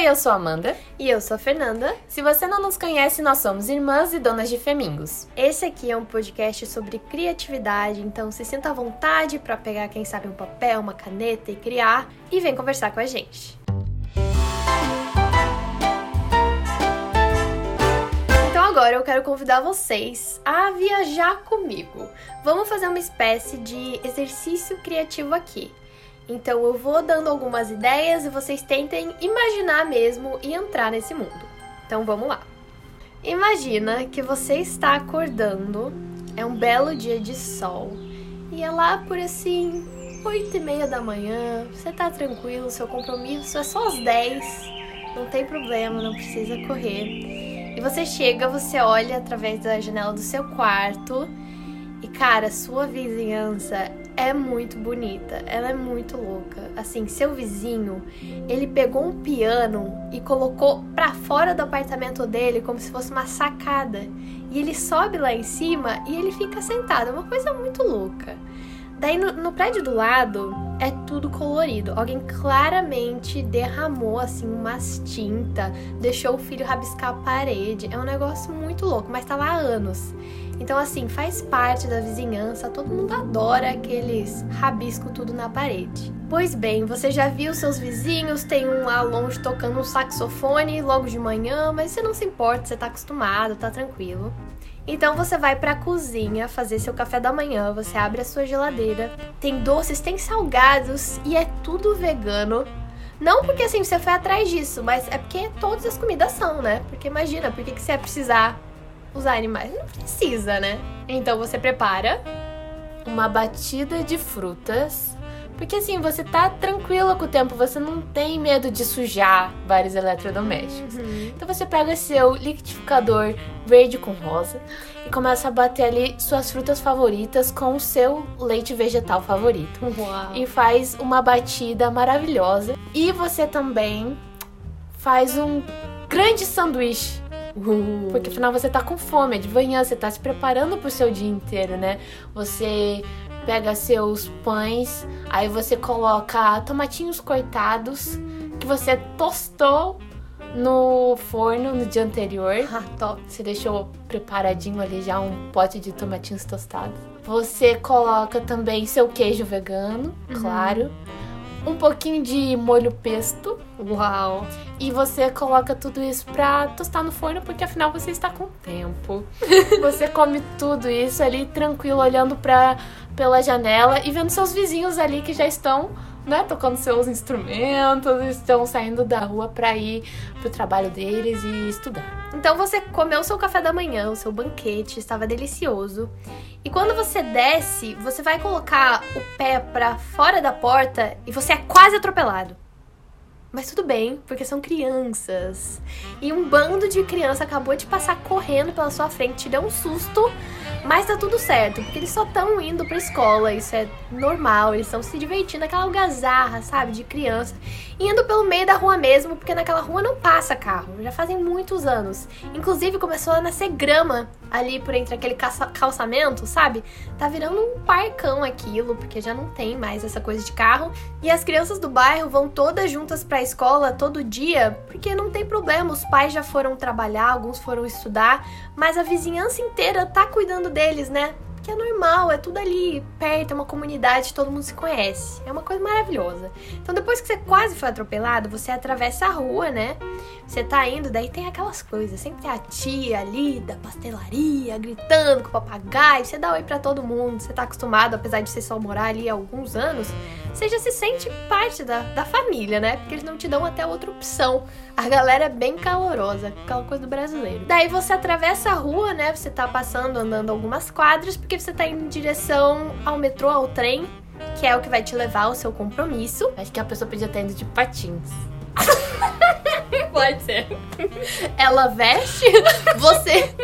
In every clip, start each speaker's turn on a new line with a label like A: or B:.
A: Oi, eu sou a Amanda.
B: E eu sou a Fernanda.
A: Se você não nos conhece, nós somos irmãs e donas de Femingos.
B: Esse aqui é um podcast sobre criatividade, então se sinta à vontade para pegar, quem sabe, um papel, uma caneta e criar e vem conversar com a gente. Então agora eu quero convidar vocês a viajar comigo. Vamos fazer uma espécie de exercício criativo aqui. Então eu vou dando algumas ideias e vocês tentem imaginar mesmo e entrar nesse mundo. Então vamos lá. Imagina que você está acordando, é um belo dia de sol, e é lá por assim, oito e meia da manhã, você tá tranquilo, seu compromisso é só às 10, não tem problema, não precisa correr. E você chega, você olha através da janela do seu quarto, e cara, sua vizinhança é muito bonita, ela é muito louca. Assim, seu vizinho, ele pegou um piano e colocou pra fora do apartamento dele como se fosse uma sacada. E ele sobe lá em cima e ele fica sentado, é uma coisa muito louca. Daí no, no prédio do lado é tudo colorido. Alguém claramente derramou assim umas tinta, deixou o filho rabiscar a parede. É um negócio muito louco, mas tá lá há anos. Então, assim, faz parte da vizinhança, todo mundo adora aqueles rabisco tudo na parede. Pois bem, você já viu seus vizinhos, tem um lá longe tocando um saxofone logo de manhã, mas você não se importa, você tá acostumado, tá tranquilo. Então você vai para a cozinha fazer seu café da manhã, você abre a sua geladeira, tem doces, tem salgados e é tudo vegano. Não porque assim você foi atrás disso, mas é porque todas as comidas são, né? Porque imagina, por que, que você ia precisar usar animais? Não precisa, né? Então você prepara
A: uma batida de frutas. Porque assim, você tá tranquila com o tempo, você não tem medo de sujar vários eletrodomésticos.
B: Uhum.
A: Então você pega seu liquidificador verde com rosa e começa a bater ali suas frutas favoritas com o seu leite vegetal favorito.
B: Uau.
A: E faz uma batida maravilhosa. E você também faz um grande sanduíche
B: Uh.
A: porque afinal você tá com fome, é de manhã, você tá se preparando pro seu dia inteiro, né? Você pega seus pães, aí você coloca tomatinhos cortados que você tostou no forno no dia anterior.
B: Ah, top.
A: Você deixou preparadinho ali já um pote de tomatinhos tostados. Você coloca também seu queijo vegano, claro. Um pouquinho de molho pesto.
B: Uau.
A: E você coloca tudo isso pra tostar no forno, porque afinal você está com tempo. você come tudo isso ali tranquilo, olhando pra, pela janela e vendo seus vizinhos ali que já estão, né, tocando seus instrumentos, estão saindo da rua pra ir pro trabalho deles e estudar.
B: Então você comeu seu café da manhã, o seu banquete, estava delicioso. E quando você desce, você vai colocar o pé pra fora da porta e você é quase atropelado. Mas tudo bem, porque são crianças. E um bando de criança acabou de passar correndo pela sua frente, te deu um susto, mas tá tudo certo, porque eles só estão indo pra escola, isso é normal, eles estão se divertindo, aquela algazarra, sabe, de criança, indo pelo meio da rua mesmo, porque naquela rua não passa carro, já fazem muitos anos. Inclusive começou a nascer grama ali por entre aquele calçamento, sabe? Tá virando um parcão aquilo, porque já não tem mais essa coisa de carro. E as crianças do bairro vão todas juntas pra escola todo dia, porque não tem problema, os pais já foram trabalhar, alguns foram estudar, mas a vizinhança inteira tá cuidando deles, né? Porque é normal, é tudo ali perto, é uma comunidade, todo mundo se conhece. É uma coisa maravilhosa. Então depois que você quase foi atropelado, você atravessa a rua, né? Você tá indo, daí tem aquelas coisas. Sempre tem a tia ali da pastelaria gritando com o papagaio. Você dá oi pra todo mundo. Você tá acostumado, apesar de você só morar ali há alguns anos. Você já se sente parte da, da família, né? Porque eles não te dão até outra opção. A galera é bem calorosa, aquela coisa do brasileiro. Daí você atravessa a rua, né? Você tá passando, andando algumas quadras, porque você tá indo em direção ao metrô, ao trem, que é o que vai te levar ao seu compromisso.
A: Acho que a pessoa podia estar indo de patins.
B: Pode ser. Ela veste, você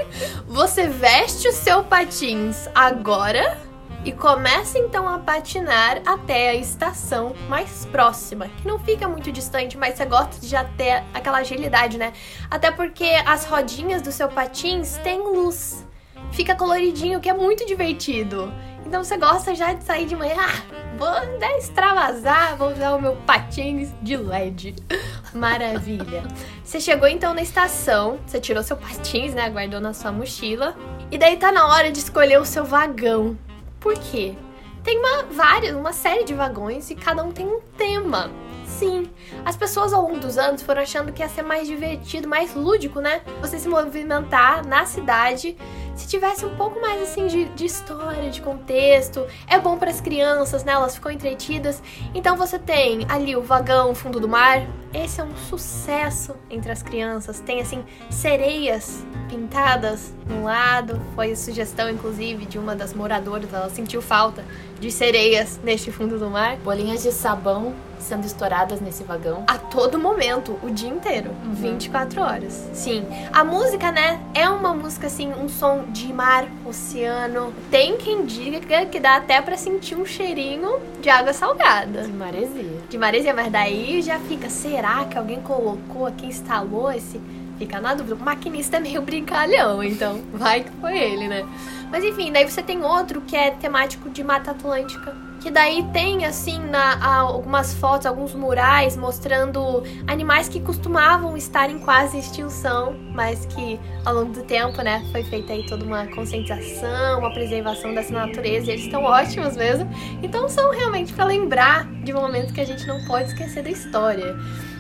B: você veste o seu patins agora e começa então a patinar até a estação mais próxima, que não fica muito distante, mas você gosta de já ter aquela agilidade, né? Até porque as rodinhas do seu patins têm luz. Fica coloridinho, que é muito divertido. Então você gosta já de sair de manhã, ah, vou né, extravasar, vou usar o meu patins de LED. Maravilha. Você chegou então na estação, você tirou seu patins, né? Guardou na sua mochila. E daí tá na hora de escolher o seu vagão. Por quê? Tem uma, várias, uma série de vagões e cada um tem um tema. Sim, as pessoas ao longo dos anos foram achando que ia ser mais divertido, mais lúdico, né? Você se movimentar na cidade se tivesse um pouco mais assim de, de história, de contexto. É bom para as crianças, né? Elas ficam entretidas. Então você tem ali o vagão fundo do mar. Esse é um sucesso entre as crianças. Tem assim sereias pintadas no lado. Foi sugestão inclusive de uma das moradoras, ela sentiu falta de sereias neste fundo do mar.
A: Bolinhas de sabão sendo estouradas nesse vagão.
B: A todo momento, o dia inteiro, uhum. 24 horas. Sim. A música, né, é uma música assim, um som de mar, oceano. Tem quem diga que dá até para sentir um cheirinho de água salgada.
A: De maresia.
B: De maresia, mas daí já fica, será que alguém colocou aqui, instalou esse Fica na dúvida. O maquinista é meio brincalhão, então vai que foi ele, né? Mas enfim, daí você tem outro que é temático de Mata Atlântica. Que daí tem, assim, na, algumas fotos, alguns murais mostrando animais que costumavam estar em quase extinção, mas que ao longo do tempo, né, foi feita aí toda uma conscientização, uma preservação dessa natureza, e eles estão ótimos mesmo. Então são realmente para lembrar de momentos que a gente não pode esquecer da história.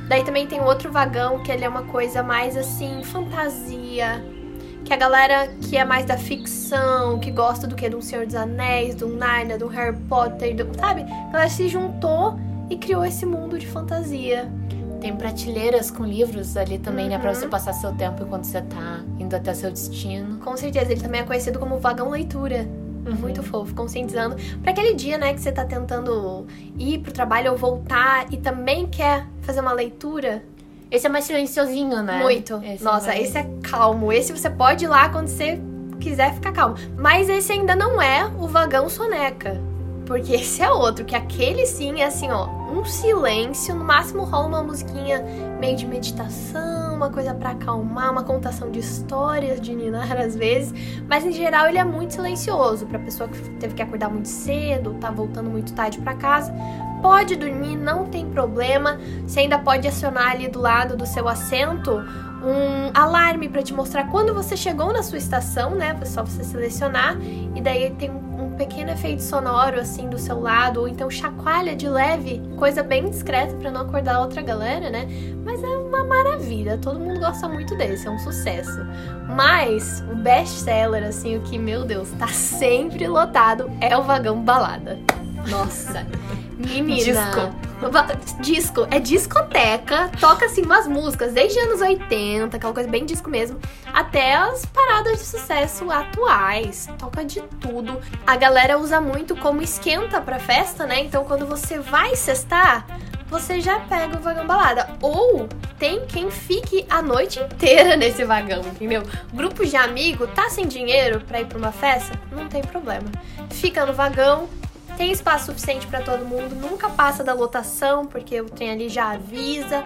B: Daí também tem outro vagão que ele é uma coisa mais assim, fantasia. Que a galera que é mais da ficção, que gosta do que? Um Senhor dos Anéis, do Narnia, do Harry Potter, do, sabe? A galera se juntou e criou esse mundo de fantasia.
A: Tem prateleiras com livros ali também, uhum. né? Pra você uhum. passar seu tempo enquanto você tá indo até seu destino.
B: Com certeza, ele também é conhecido como vagão leitura. Uhum. Muito fofo, conscientizando para aquele dia, né, que você tá tentando ir pro trabalho ou voltar e também quer fazer uma leitura.
A: Esse é mais silenciosinho, né?
B: Muito. Esse Nossa, é mais... esse é calmo. Esse você pode ir lá quando você quiser ficar calmo. Mas esse ainda não é o vagão soneca. Porque esse é outro, que aquele sim é assim, ó, um silêncio, no máximo rola uma musiquinha meio de meditação, uma coisa para acalmar, uma contação de histórias de ninar às vezes, mas em geral ele é muito silencioso para pessoa que teve que acordar muito cedo, tá voltando muito tarde para casa. Pode dormir, não tem problema. Você ainda pode acionar ali do lado do seu assento um alarme para te mostrar quando você chegou na sua estação, né? É só você selecionar e daí tem um pequeno efeito sonoro assim do seu lado ou então chacoalha de leve, coisa bem discreta para não acordar outra galera, né? Mas é uma maravilha, todo mundo gosta muito desse, é um sucesso. Mas o best seller assim, o que meu Deus, tá sempre lotado é o vagão balada. Nossa. Menina.
A: Disco.
B: Disco, é discoteca, toca assim umas músicas desde anos 80, aquela coisa bem disco mesmo, até as paradas de sucesso atuais. Toca de tudo. A galera usa muito como esquenta pra festa, né? Então quando você vai cestar, você já pega o vagão balada. Ou tem quem fique a noite inteira nesse vagão, entendeu? Grupo de amigo, tá sem dinheiro pra ir pra uma festa? Não tem problema. Fica no vagão, tem espaço suficiente para todo mundo, nunca passa da lotação, porque o trem ali já avisa.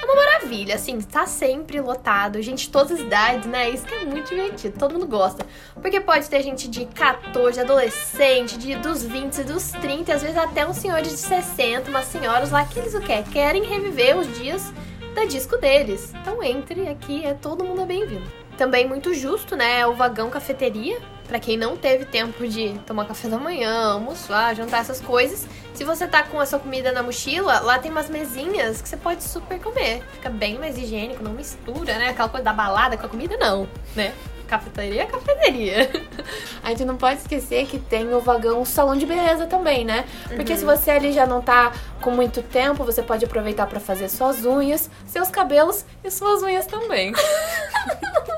B: É uma maravilha, assim, tá sempre lotado. Gente de todas as idades, né? Isso que é muito divertido, todo mundo gosta. Porque pode ter gente de 14, adolescente, de, dos 20, dos 30, às vezes até uns senhores de 60, umas senhoras lá que eles o quê? Querem reviver os dias da disco deles. Então entre aqui, é todo mundo bem-vindo. Também muito justo, né? É o vagão cafeteria, para quem não teve tempo de tomar café da manhã, almoçar, jantar essas coisas. Se você tá com a sua comida na mochila, lá tem umas mesinhas que você pode super comer. Fica bem mais higiênico, não mistura, né? Aquela coisa da balada com a comida, não, né? Cafeteria é cafeteria.
A: A gente não pode esquecer que tem o vagão salão de beleza também, né? Porque uhum. se você ali já não tá com muito tempo, você pode aproveitar para fazer suas unhas, seus cabelos e suas unhas também.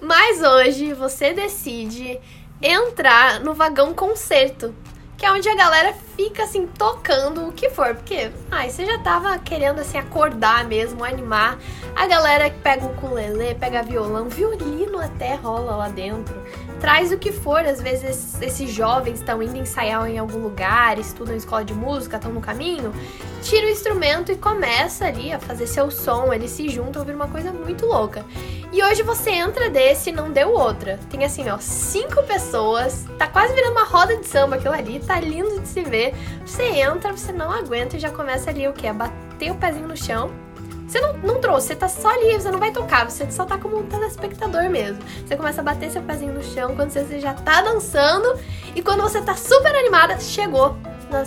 B: Mas hoje você decide entrar no vagão concerto, que é onde a galera fica assim tocando o que for, porque ai, você já tava querendo assim acordar mesmo, animar. A galera que pega o ukulele, pega violão, violino até rola lá dentro traz o que for. Às vezes esses jovens estão indo ensaiar em algum lugar, estudam em escola de música, estão no caminho, tira o instrumento e começa ali a fazer seu som, eles se juntam, ouvir uma coisa muito louca. E hoje você entra desse e não deu outra. Tem assim, ó, cinco pessoas, tá quase virando uma roda de samba aquilo ali, tá lindo de se ver. Você entra, você não aguenta e já começa ali o que? A bater o pezinho no chão Você não, não trouxe, você tá só ali, você não vai tocar, você só tá como um telespectador mesmo. Você começa a bater seu pezinho no chão quando você já tá dançando e quando você tá super animada, chegou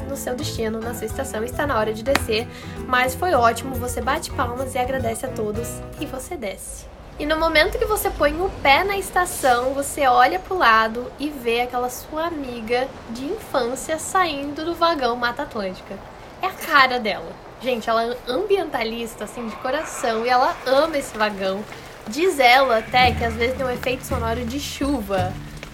B: no seu destino, na sua estação, está na hora de descer. Mas foi ótimo, você bate palmas e agradece a todos e você desce. E no momento que você põe o pé na estação, você olha pro lado e vê aquela sua amiga de infância saindo do vagão Mata Atlântica. É a cara dela. Gente, ela é ambientalista, assim, de coração, e ela ama esse vagão. Diz ela até que às vezes tem um efeito sonoro de chuva,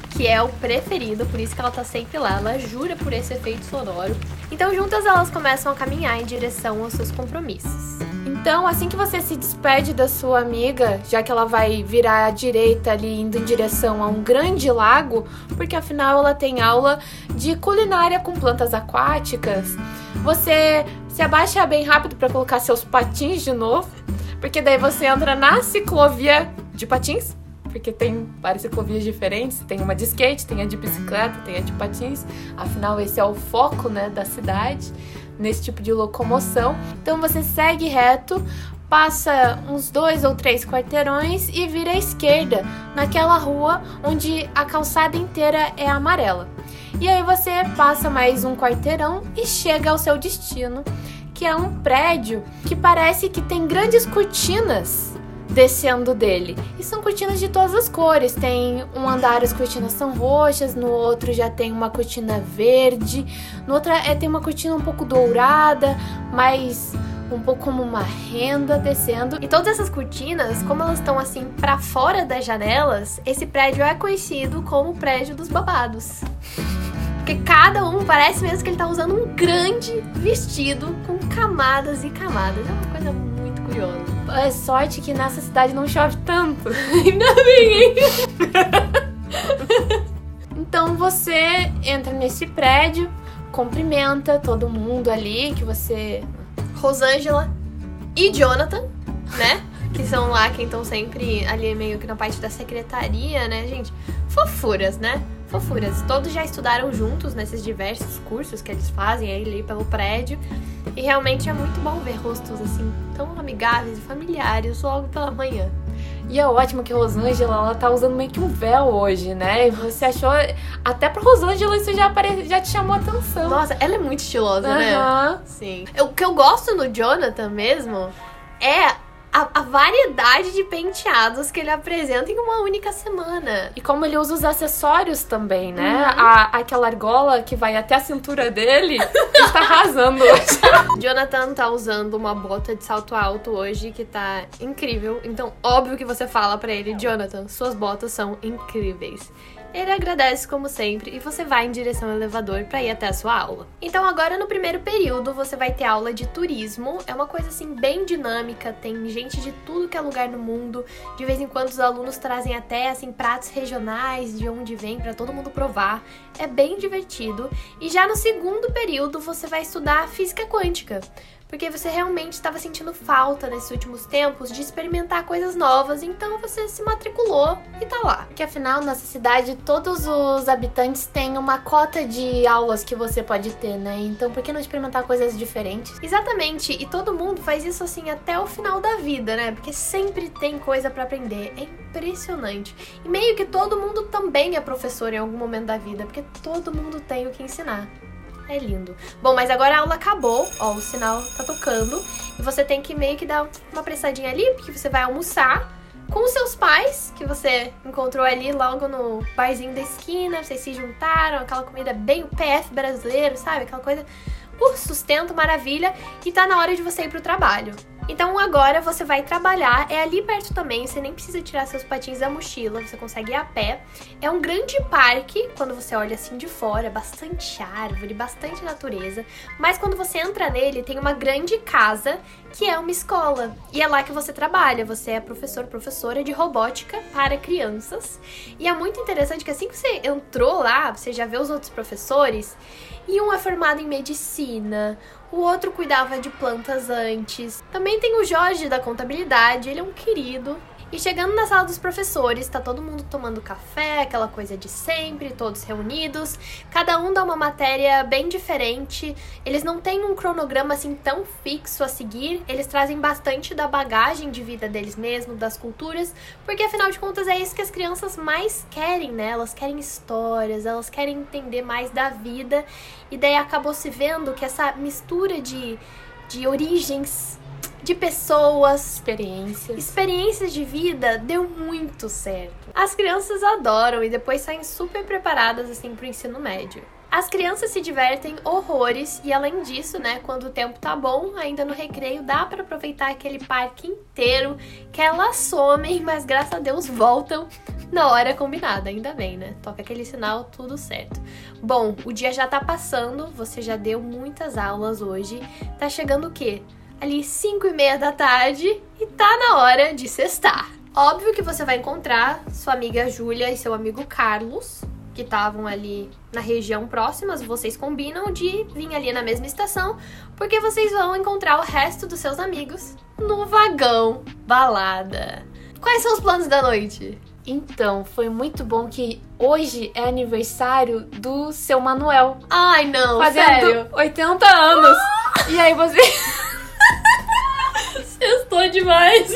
B: que é o preferido, por isso que ela tá sempre lá. Ela jura por esse efeito sonoro. Então, juntas elas começam a caminhar em direção aos seus compromissos.
A: Então, assim que você se despede da sua amiga, já que ela vai virar à direita ali indo em direção a um grande lago, porque afinal ela tem aula de culinária com plantas aquáticas, você se abaixa bem rápido para colocar seus patins de novo, porque daí você entra na ciclovia de patins, porque tem várias ciclovias diferentes, tem uma de skate, tem a de bicicleta, tem a de patins. Afinal, esse é o foco, né, da cidade nesse tipo de locomoção. Então você segue reto, passa uns dois ou três quarteirões e vira à esquerda, naquela rua onde a calçada inteira é amarela. E aí você passa mais um quarteirão e chega ao seu destino, que é um prédio que parece que tem grandes cortinas descendo dele. E são cortinas de todas as cores. Tem um andar as cortinas são roxas, no outro já tem uma cortina verde, no outro é, tem uma cortina um pouco dourada, mas um pouco como uma renda descendo.
B: E todas essas cortinas, como elas estão assim para fora das janelas, esse prédio é conhecido como prédio dos babados. Porque cada um parece mesmo que ele tá usando um grande vestido com camadas e camadas. É uma coisa muito curiosa.
A: É sorte que nessa cidade não chove tanto. Ainda bem, hein? então você entra nesse prédio, cumprimenta todo mundo ali que você.
B: Rosângela e Jonathan, né? que são lá quem estão sempre ali meio que na parte da secretaria, né, gente? Fofuras, né? Fofuras. Todos já estudaram juntos nesses diversos cursos que eles fazem ali pelo prédio. E realmente é muito bom ver rostos assim, tão amigáveis e familiares logo pela manhã.
A: E é ótimo que a Rosângela, ela tá usando meio que um véu hoje, né? E você achou. Até pra Rosângela isso já, apare... já te chamou atenção.
B: Nossa, ela é muito estilosa, uhum. né? Sim. O que eu gosto no Jonathan mesmo é a, a, variedade de penteados que ele apresenta em uma única semana.
A: E como ele usa os acessórios também, né? Uhum. A, aquela argola que vai até a cintura dele está arrasando hoje.
B: Jonathan tá usando uma bota de salto alto hoje que tá incrível. Então, óbvio que você fala para ele, Jonathan, suas botas são incríveis. Ele agradece como sempre e você vai em direção ao elevador para ir até a sua aula. Então agora no primeiro período você vai ter aula de turismo. É uma coisa assim bem dinâmica, tem gente de tudo que é lugar no mundo. De vez em quando os alunos trazem até assim pratos regionais de onde vem para todo mundo provar. É bem divertido. E já no segundo período você vai estudar física quântica porque você realmente estava sentindo falta nesses últimos tempos de experimentar coisas novas, então você se matriculou e tá lá.
A: Porque afinal, nessa cidade, todos os habitantes têm uma cota de aulas que você pode ter, né? Então por que não experimentar coisas diferentes?
B: Exatamente, e todo mundo faz isso assim até o final da vida, né? Porque sempre tem coisa para aprender. É impressionante. E meio que todo mundo também é professor em algum momento da vida, porque todo mundo tem o que ensinar. É lindo. Bom, mas agora a aula acabou. Ó, o sinal tá tocando. E você tem que meio que dar uma pressadinha ali, porque você vai almoçar com os seus pais, que você encontrou ali logo no barzinho da esquina. Vocês se juntaram, aquela comida bem o PF brasileiro, sabe? Aquela coisa por sustento, maravilha. E tá na hora de você ir pro trabalho. Então agora você vai trabalhar, é ali perto também, você nem precisa tirar seus patins da mochila, você consegue ir a pé. É um grande parque, quando você olha assim de fora, bastante árvore, bastante natureza. Mas quando você entra nele, tem uma grande casa que é uma escola. E é lá que você trabalha, você é professor, professora de robótica para crianças. E é muito interessante que assim que você entrou lá, você já vê os outros professores, e um é formado em medicina, o outro cuidava de plantas antes. Também tem o Jorge da contabilidade, ele é um querido. E chegando na sala dos professores, tá todo mundo tomando café, aquela coisa de sempre, todos reunidos. Cada um dá uma matéria bem diferente. Eles não têm um cronograma assim tão fixo a seguir. Eles trazem bastante da bagagem de vida deles mesmos, das culturas, porque afinal de contas é isso que as crianças mais querem, né? Elas querem histórias, elas querem entender mais da vida. E daí acabou se vendo que essa mistura de, de origens de pessoas,
A: experiências.
B: experiências de vida deu muito certo. As crianças adoram e depois saem super preparadas assim pro ensino médio. As crianças se divertem horrores e além disso, né, quando o tempo tá bom, ainda no recreio dá para aproveitar aquele parque inteiro que elas somem, mas graças a Deus voltam na hora combinada, ainda bem, né? Toca aquele sinal, tudo certo. Bom, o dia já tá passando, você já deu muitas aulas hoje. Tá chegando o quê? Ali 5 e meia da tarde e tá na hora de cestar. Óbvio que você vai encontrar sua amiga Júlia e seu amigo Carlos, que estavam ali na região próximas, vocês combinam de vir ali na mesma estação, porque vocês vão encontrar o resto dos seus amigos no vagão balada. Quais são os planos da noite?
A: Então, foi muito bom que hoje é aniversário do seu Manuel.
B: Ai, não,
A: fazendo
B: sério?
A: 80 anos. E aí você
B: Estou demais.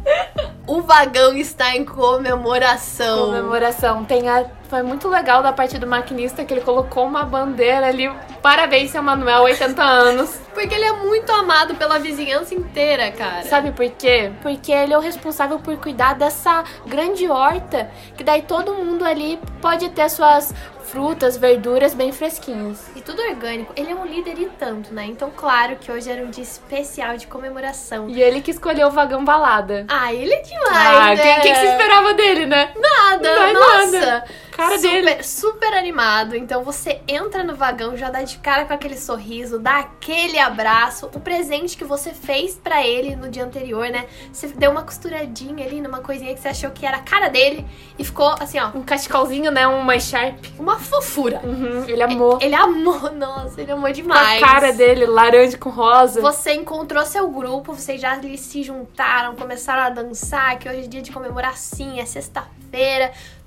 B: o vagão está em comemoração.
A: Comemoração. Tem a... Foi muito legal da parte do maquinista que ele colocou uma bandeira ali. Parabéns, seu Manuel, 80 anos.
B: Porque ele é muito amado pela vizinhança inteira, cara.
A: Sabe por quê? Porque ele é o responsável por cuidar dessa grande horta. Que daí todo mundo ali pode ter suas frutas, verduras bem fresquinhas.
B: E tudo orgânico. Ele é um líder e tanto, né? Então, claro que hoje era um dia especial de comemoração.
A: E ele que escolheu o vagão balada.
B: Ah, ele é demais, ah,
A: né? Quem, quem se esperava dele, né?
B: Nada, Não é nossa. Nada
A: cara
B: super,
A: dele.
B: Super animado. Então você entra no vagão, já dá de cara com aquele sorriso, dá aquele abraço. O presente que você fez para ele no dia anterior, né? Você deu uma costuradinha ali numa coisinha que você achou que era a cara dele e ficou assim, ó.
A: Um cachecolzinho, né? Uma sharp.
B: Uma fofura.
A: Uhum, ele amou.
B: Ele, ele amou, nossa, ele amou demais.
A: Com a cara dele, laranja com rosa.
B: Você encontrou seu grupo, vocês já se juntaram, começaram a dançar, que hoje é dia de comemorar sim, é sexta-feira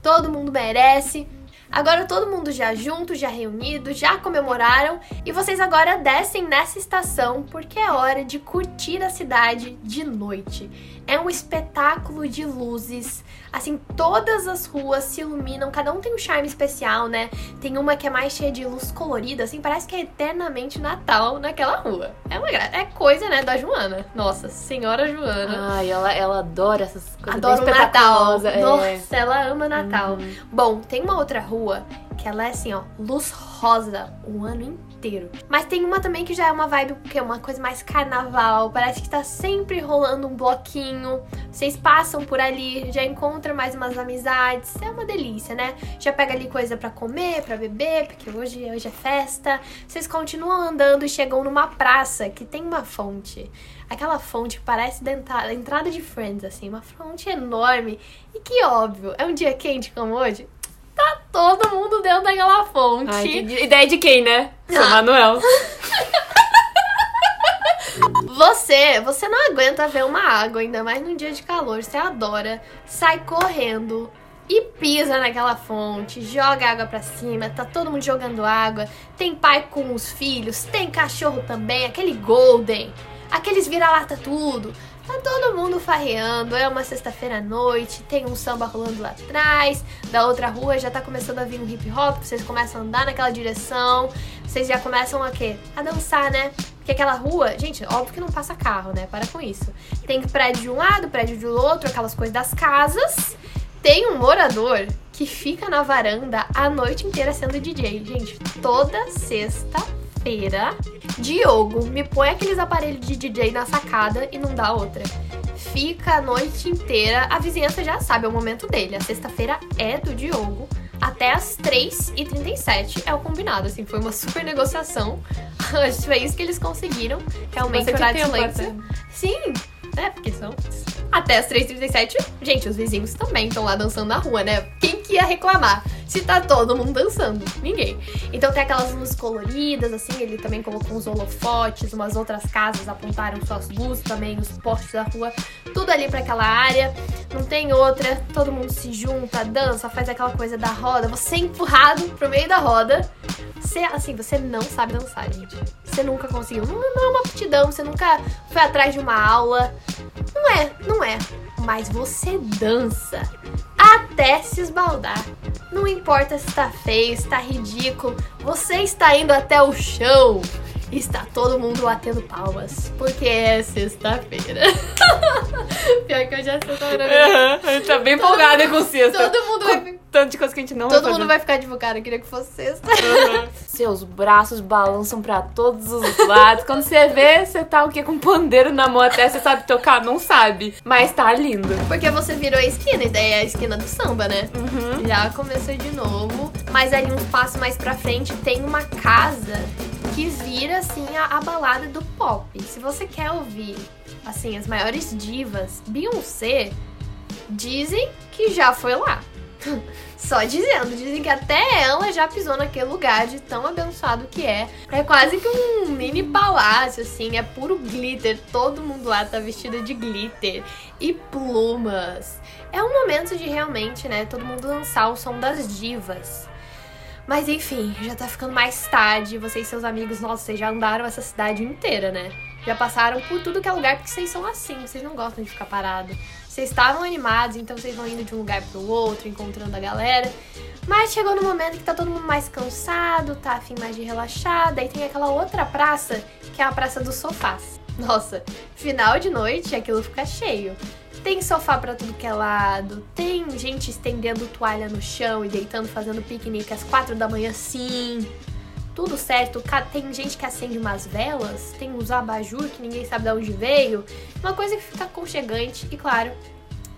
B: todo mundo merece. Agora todo mundo já junto, já reunido, já comemoraram e vocês agora descem nessa estação porque é hora de curtir a cidade de noite. É um espetáculo de luzes. Assim, todas as ruas se iluminam, cada um tem um charme especial, né? Tem uma que é mais cheia de luz colorida, assim, parece que é eternamente Natal naquela rua. É uma gra... é coisa, né, da Joana. Nossa, senhora Joana.
A: Ai, ela, ela adora essas coisas.
B: Adora o Natal. É. Nossa, ela ama Natal. Uhum. Bom, tem uma outra rua que ela é assim, ó, luz rosa o ano inteiro. Mas tem uma também que já é uma vibe, que é uma coisa mais carnaval, parece que tá sempre rolando um bloquinho. Vocês passam por ali, já encontram mais umas amizades, é uma delícia, né? Já pega ali coisa para comer, para beber, porque hoje, hoje é festa. Vocês continuam andando e chegam numa praça que tem uma fonte. Aquela fonte que parece da entrada de Friends, assim, uma fonte enorme. E que óbvio, é um dia quente como hoje, Tá todo mundo dentro daquela fonte.
A: Ai, que ideia de quem, né? Seu ah. Manuel.
B: Você, você não aguenta ver uma água, ainda mais num dia de calor. Você adora, sai correndo e pisa naquela fonte, joga água para cima, tá todo mundo jogando água. Tem pai com os filhos, tem cachorro também, aquele golden, aqueles vira-lata tudo. Tá todo mundo farreando, é uma sexta-feira à noite, tem um samba rolando lá atrás, da outra rua já tá começando a vir um hip hop, vocês começam a andar naquela direção, vocês já começam a quê? A dançar, né? Porque aquela rua, gente, óbvio que não passa carro, né? Para com isso. Tem prédio de um lado, prédio do outro, aquelas coisas das casas. Tem um morador que fica na varanda a noite inteira sendo DJ. Gente, toda sexta feira Diogo me põe aqueles aparelhos de DJ na sacada e não dá outra. Fica a noite inteira, a vizinhança já sabe, é o momento dele. A sexta-feira é do Diogo até as 3h37 é o combinado, assim, foi uma super negociação. Acho que foi isso que eles conseguiram. Realmente,
A: o horário de silêncio.
B: Sim, é, porque são até as 3h37. Gente, os vizinhos também estão lá dançando na rua, né? Quem que ia reclamar? se tá todo mundo dançando? Ninguém. Então tem aquelas luzes coloridas, assim, ele também colocou uns holofotes, umas outras casas apontaram suas luzes também, os postes da rua, tudo ali para aquela área. Não tem outra, todo mundo se junta, dança, faz aquela coisa da roda, você é empurrado pro meio da roda. Você, assim, você não sabe dançar, gente. Você nunca conseguiu. Não, não é uma aptidão, você nunca foi atrás de uma aula. Não é, não é. Mas você dança até se esbaldar. Não importa se tá feio, se tá ridículo, você está indo até o chão. Está todo mundo batendo palmas, porque é sexta-feira. Pior que eu já adorando.
A: Uhum, a gente tá bem empolgada com sexta.
B: Todo mundo vai
A: tanto de coisa que a gente não
B: Todo
A: vai
B: mundo vai ficar advogado, eu queria que fosse sexta.
A: Uhum. Seus braços balançam pra todos os lados. Quando você vê, você tá o quê? Com um pandeiro na mão até você sabe tocar? Não sabe. Mas tá lindo.
B: Porque você virou a esquina, e daí é a esquina do samba, né?
A: Uhum.
B: Já começou de novo. Mas ali uns passos mais pra frente tem uma casa que vira assim a, a balada do pop. Se você quer ouvir assim as maiores divas, Beyoncé dizem que já foi lá. Só dizendo, dizem que até ela já pisou naquele lugar de tão abençoado que é. É quase que um mini palácio, assim, é puro glitter. Todo mundo lá tá vestido de glitter e plumas. É um momento de realmente, né, todo mundo lançar o som das divas. Mas enfim, já tá ficando mais tarde. Vocês e seus amigos, nossa, vocês já andaram essa cidade inteira, né? Já passaram por tudo que é lugar porque vocês são assim, vocês não gostam de ficar parado. Vocês estavam animados, então vocês vão indo de um lugar pro outro, encontrando a galera. Mas chegou no momento que tá todo mundo mais cansado, tá afim mais de relaxar. Daí tem aquela outra praça, que é a praça dos sofás. Nossa, final de noite aquilo fica cheio. Tem sofá para tudo que é lado, tem gente estendendo toalha no chão e deitando, fazendo piquenique às quatro da manhã, sim. Tudo certo, tem gente que acende umas velas, tem uns abajur que ninguém sabe de onde veio. Uma coisa que fica aconchegante e, claro,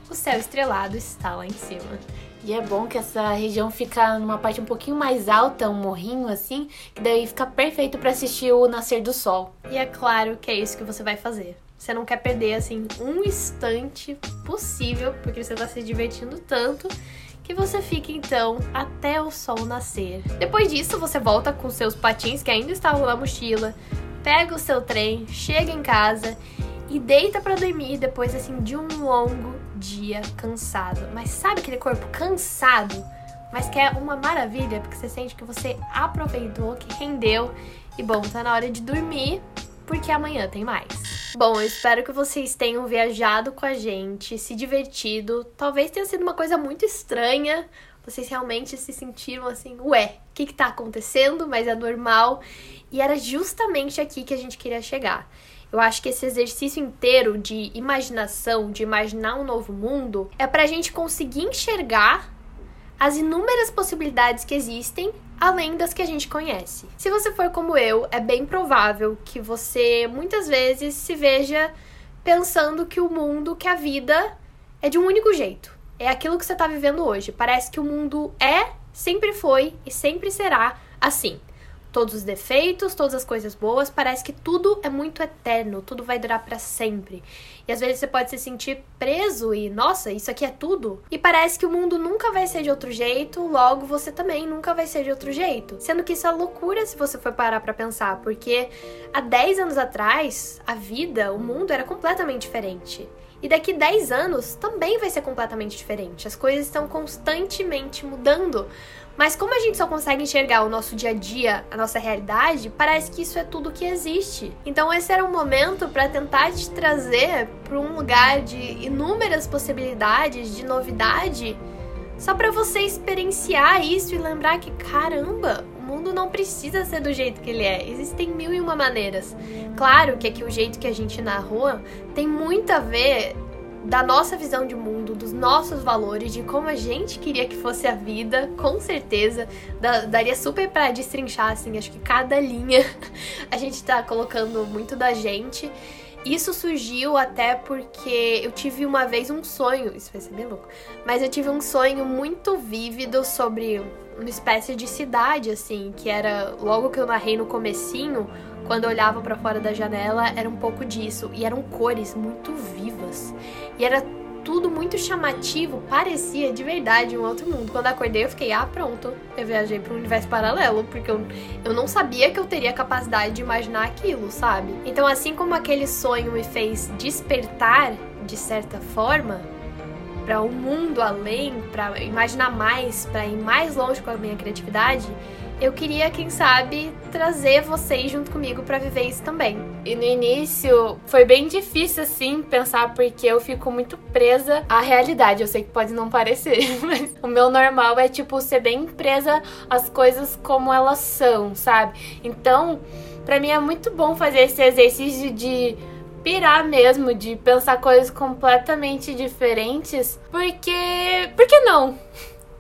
B: o céu estrelado está lá em cima.
A: E é bom que essa região fica numa parte um pouquinho mais alta, um morrinho assim, que daí fica perfeito para assistir o nascer do sol.
B: E é claro que é isso que você vai fazer. Você não quer perder assim um instante possível, porque você está se divertindo tanto que você fica então até o sol nascer. Depois disso, você volta com seus patins que ainda estavam na mochila, pega o seu trem, chega em casa e deita para dormir depois assim de um longo dia cansado. Mas sabe aquele corpo cansado, mas que é uma maravilha porque você sente que você aproveitou, que rendeu e bom, tá na hora de dormir porque amanhã tem mais. Bom, eu espero que vocês tenham viajado com a gente, se divertido. Talvez tenha sido uma coisa muito estranha. Vocês realmente se sentiram assim, ué, o que, que tá acontecendo? Mas é normal. E era justamente aqui que a gente queria chegar. Eu acho que esse exercício inteiro de imaginação, de imaginar um novo mundo, é pra gente conseguir enxergar as inúmeras possibilidades que existem além das que a gente conhece. Se você for como eu, é bem provável que você muitas vezes se veja pensando que o mundo, que a vida é de um único jeito. É aquilo que você está vivendo hoje. Parece que o mundo é, sempre foi e sempre será assim todos os defeitos, todas as coisas boas, parece que tudo é muito eterno, tudo vai durar para sempre. E às vezes você pode se sentir preso e, nossa, isso aqui é tudo. E parece que o mundo nunca vai ser de outro jeito, logo você também nunca vai ser de outro jeito. Sendo que isso é loucura se você for parar para pensar, porque há 10 anos atrás, a vida, o mundo era completamente diferente. E daqui 10 anos também vai ser completamente diferente. As coisas estão constantemente mudando. Mas como a gente só consegue enxergar o nosso dia a dia, a nossa realidade, parece que isso é tudo que existe. Então esse era um momento para tentar te trazer para um lugar de inúmeras possibilidades, de novidade, só para você experienciar isso e lembrar que caramba, o mundo não precisa ser do jeito que ele é. Existem mil e uma maneiras. Claro que aqui o jeito que a gente narrou tem muito a ver da nossa visão de mundo, dos nossos valores, de como a gente queria que fosse a vida, com certeza. daria super pra destrinchar, assim, acho que cada linha a gente tá colocando muito da gente. Isso surgiu até porque eu tive uma vez um sonho, isso vai ser bem louco, mas eu tive um sonho muito vívido sobre uma espécie de cidade, assim, que era logo que eu narrei no comecinho, quando eu olhava para fora da janela, era um pouco disso. E eram cores muito vivas. E era tudo muito chamativo, parecia de verdade um outro mundo. Quando acordei, eu fiquei, ah, pronto, eu viajei para um universo paralelo, porque eu, eu não sabia que eu teria capacidade de imaginar aquilo, sabe? Então, assim como aquele sonho me fez despertar de certa forma para um mundo além, para imaginar mais, para ir mais longe com a minha criatividade, eu queria, quem sabe, trazer vocês junto comigo para viver isso também.
A: E no início foi bem difícil assim pensar porque eu fico muito presa à realidade. Eu sei que pode não parecer, mas o meu normal é tipo ser bem presa às coisas como elas são, sabe? Então, para mim é muito bom fazer esse exercício de pirar mesmo, de pensar coisas completamente diferentes, porque por que não?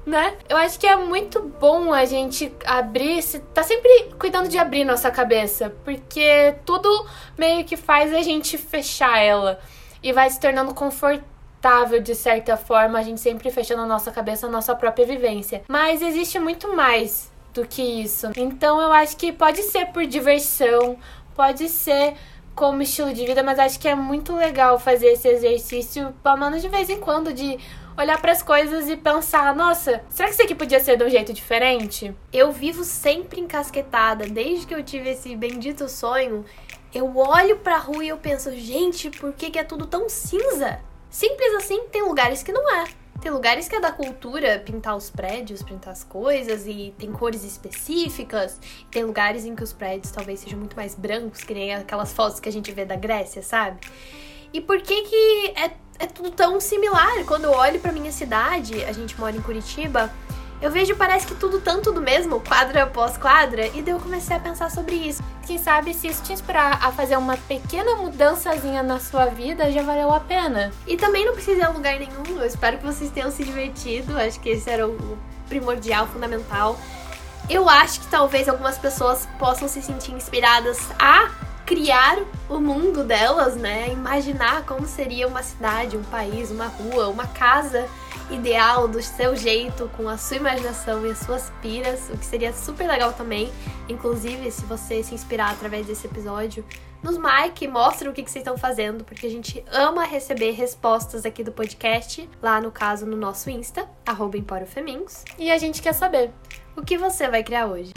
A: Né? Eu acho que é muito bom a gente abrir, se tá sempre cuidando de abrir nossa cabeça, porque tudo meio que faz a gente fechar ela e vai se tornando confortável de certa forma, a gente sempre fechando a nossa cabeça, a nossa própria vivência. Mas existe muito mais do que isso. Então eu acho que pode ser por diversão, pode ser como estilo de vida, mas acho que é muito legal fazer esse exercício, pelo menos de vez em quando, de olhar para as coisas e pensar: nossa, será que isso aqui podia ser de um jeito diferente?
B: Eu vivo sempre encasquetada, desde que eu tive esse bendito sonho. Eu olho pra rua e eu penso: gente, por que, que é tudo tão cinza? Simples assim, tem lugares que não é. Tem lugares que é da cultura pintar os prédios, pintar as coisas e tem cores específicas. Tem lugares em que os prédios talvez sejam muito mais brancos, que nem aquelas fotos que a gente vê da Grécia, sabe? E por que que é é tudo tão similar. Quando eu olho pra minha cidade, a gente mora em Curitiba, eu vejo parece que tudo tanto do mesmo, quadra após quadra, e daí eu comecei a pensar sobre isso.
A: Quem sabe se isso te inspirar a fazer uma pequena mudançazinha na sua vida, já valeu a pena.
B: E também não precisa ir a lugar nenhum, eu espero que vocês tenham se divertido, acho que esse era o primordial, fundamental. Eu acho que talvez algumas pessoas possam se sentir inspiradas a criar o mundo delas, né? Imaginar como seria uma cidade, um país, uma rua, uma casa ideal do seu jeito, com a sua imaginação e as suas piras, o que seria super legal também. Inclusive, se você se inspirar através desse episódio, nos marque, mostre o que, vocês estão fazendo, porque a gente ama receber respostas aqui do podcast, lá no caso no nosso Insta, arroba
A: E a gente quer saber
B: o que você vai criar hoje.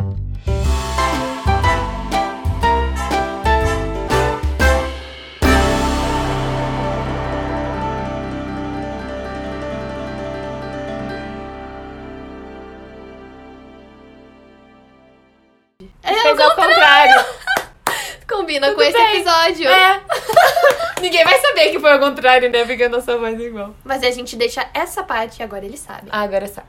B: Episódio.
A: É. Ninguém vai saber que foi ao contrário, né? Porque a nossa voz é igual.
B: Mas a gente deixa essa parte e agora ele sabe.
A: Ah, agora sabe.